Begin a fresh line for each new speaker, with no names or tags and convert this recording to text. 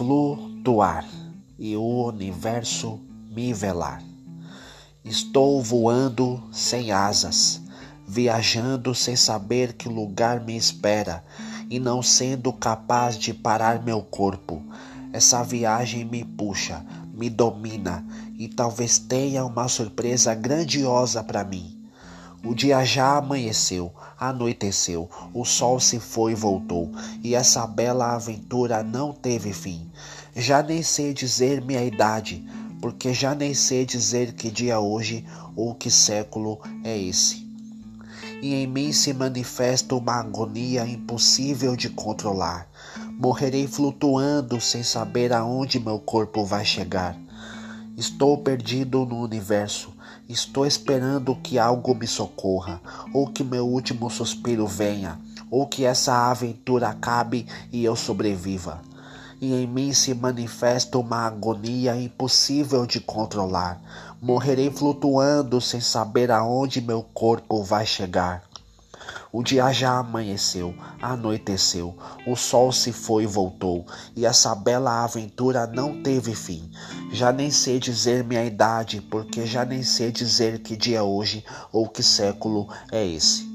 flutuar e o universo me velar. Estou voando sem asas, viajando sem saber que lugar me espera e não sendo capaz de parar meu corpo. Essa viagem me puxa, me domina e talvez tenha uma surpresa grandiosa para mim. O dia já amanheceu, anoiteceu, o sol se foi e voltou, e essa bela aventura não teve fim. Já nem sei dizer minha idade, porque já nem sei dizer que dia hoje ou que século é esse. E em mim se manifesta uma agonia impossível de controlar. Morrerei flutuando sem saber aonde meu corpo vai chegar. Estou perdido no universo. Estou esperando que algo me socorra, ou que meu último suspiro venha, ou que essa aventura acabe e eu sobreviva. E em mim se manifesta uma agonia impossível de controlar. Morrerei flutuando sem saber aonde meu corpo vai chegar. O dia já amanheceu, anoiteceu, o sol se foi e voltou, e essa bela aventura não teve fim. Já nem sei dizer minha idade, porque já nem sei dizer que dia é hoje ou que século é esse.